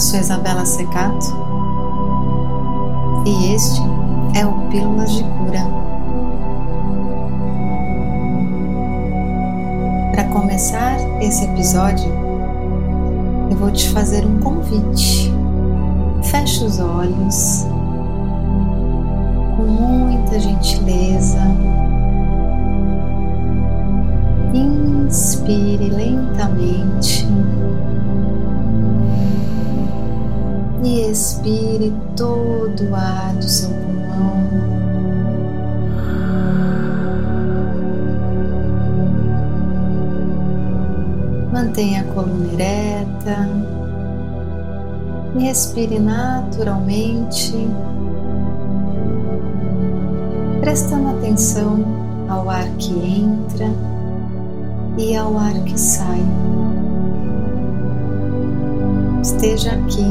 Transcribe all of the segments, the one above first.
Eu sou Isabela Secato e este é o Pílulas de Cura. Para começar esse episódio, eu vou te fazer um convite. Feche os olhos com muita gentileza. Inspire lentamente e expire todo o ar do seu pulmão. Mantenha a coluna ereta e respire naturalmente, prestando atenção ao ar que entra e ao ar que sai. Esteja aqui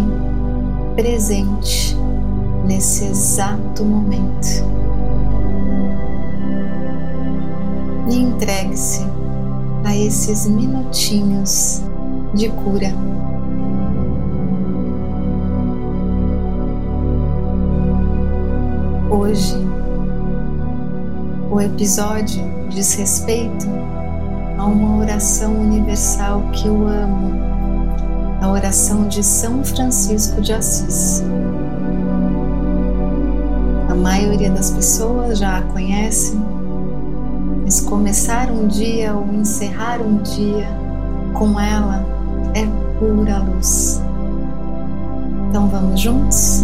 presente nesse exato momento. E entregue-se a esses minutinhos de cura. Hoje, o episódio diz respeito a uma oração universal que eu amo a oração de São Francisco de Assis. A maioria das pessoas já a conhece, mas começar um dia ou encerrar um dia com ela é pura luz. Então vamos juntos?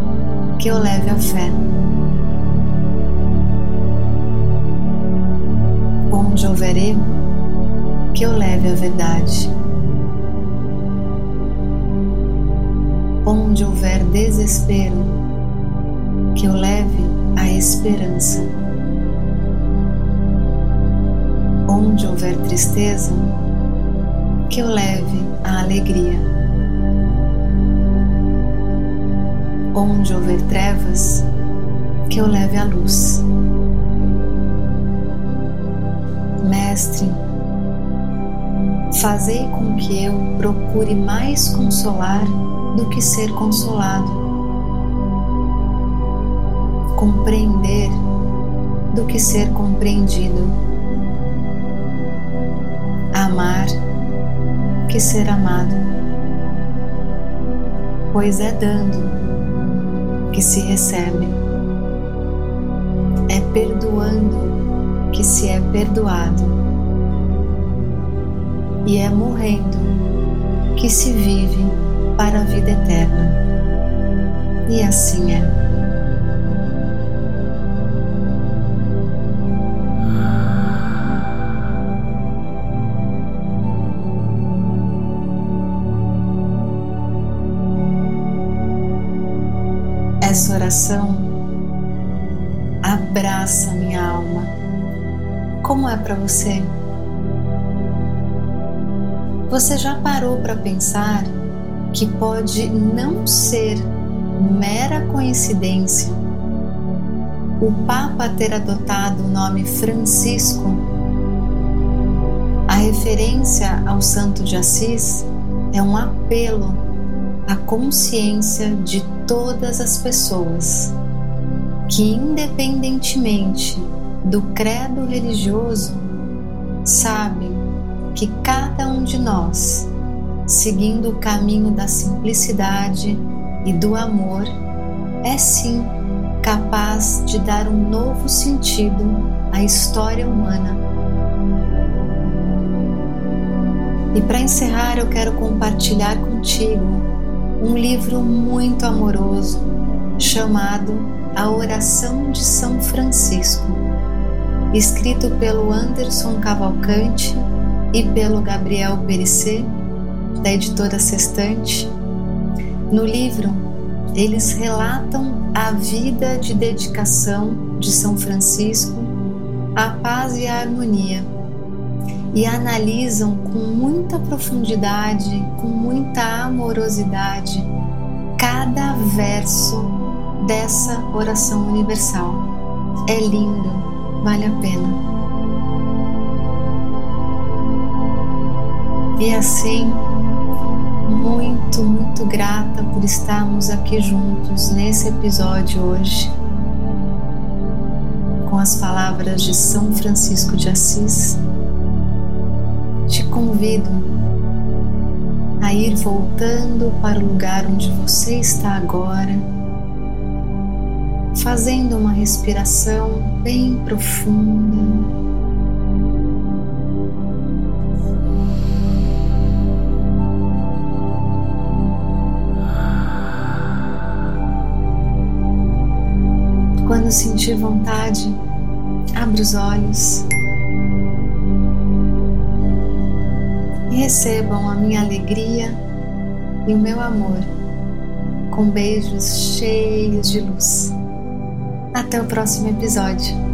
que eu leve a fé. Onde houver erro, que eu leve a verdade. Onde houver desespero, que eu leve a esperança. Onde houver tristeza, que eu leve a alegria. Onde houver trevas, que eu leve a luz. Mestre, fazei com que eu procure mais consolar do que ser consolado, compreender do que ser compreendido, amar que ser amado, pois é dando que se recebe. É perdoando que se é perdoado. E é morrendo que se vive para a vida eterna. E assim é. Essa oração abraça minha alma. Como é para você? Você já parou para pensar que pode não ser mera coincidência o Papa ter adotado o nome Francisco? A referência ao Santo de Assis é um apelo à consciência de todas as pessoas que, independentemente do credo religioso, sabem que cada um de nós, seguindo o caminho da simplicidade e do amor, é sim capaz de dar um novo sentido à história humana. E para encerrar, eu quero compartilhar contigo um livro muito amoroso chamado a oração de São Francisco, escrito pelo Anderson Cavalcante e pelo Gabriel Perissé, da editora Sextante. No livro, eles relatam a vida de dedicação de São Francisco à paz e à harmonia e analisam com muita profundidade, com muita amorosidade, cada verso dessa oração universal. É lindo, vale a pena. E assim, muito, muito grata por estarmos aqui juntos nesse episódio hoje, com as palavras de São Francisco de Assis convido a ir voltando para o lugar onde você está agora, fazendo uma respiração bem profunda. Quando sentir vontade, abra os olhos. Recebam a minha alegria e o meu amor com beijos cheios de luz. Até o próximo episódio.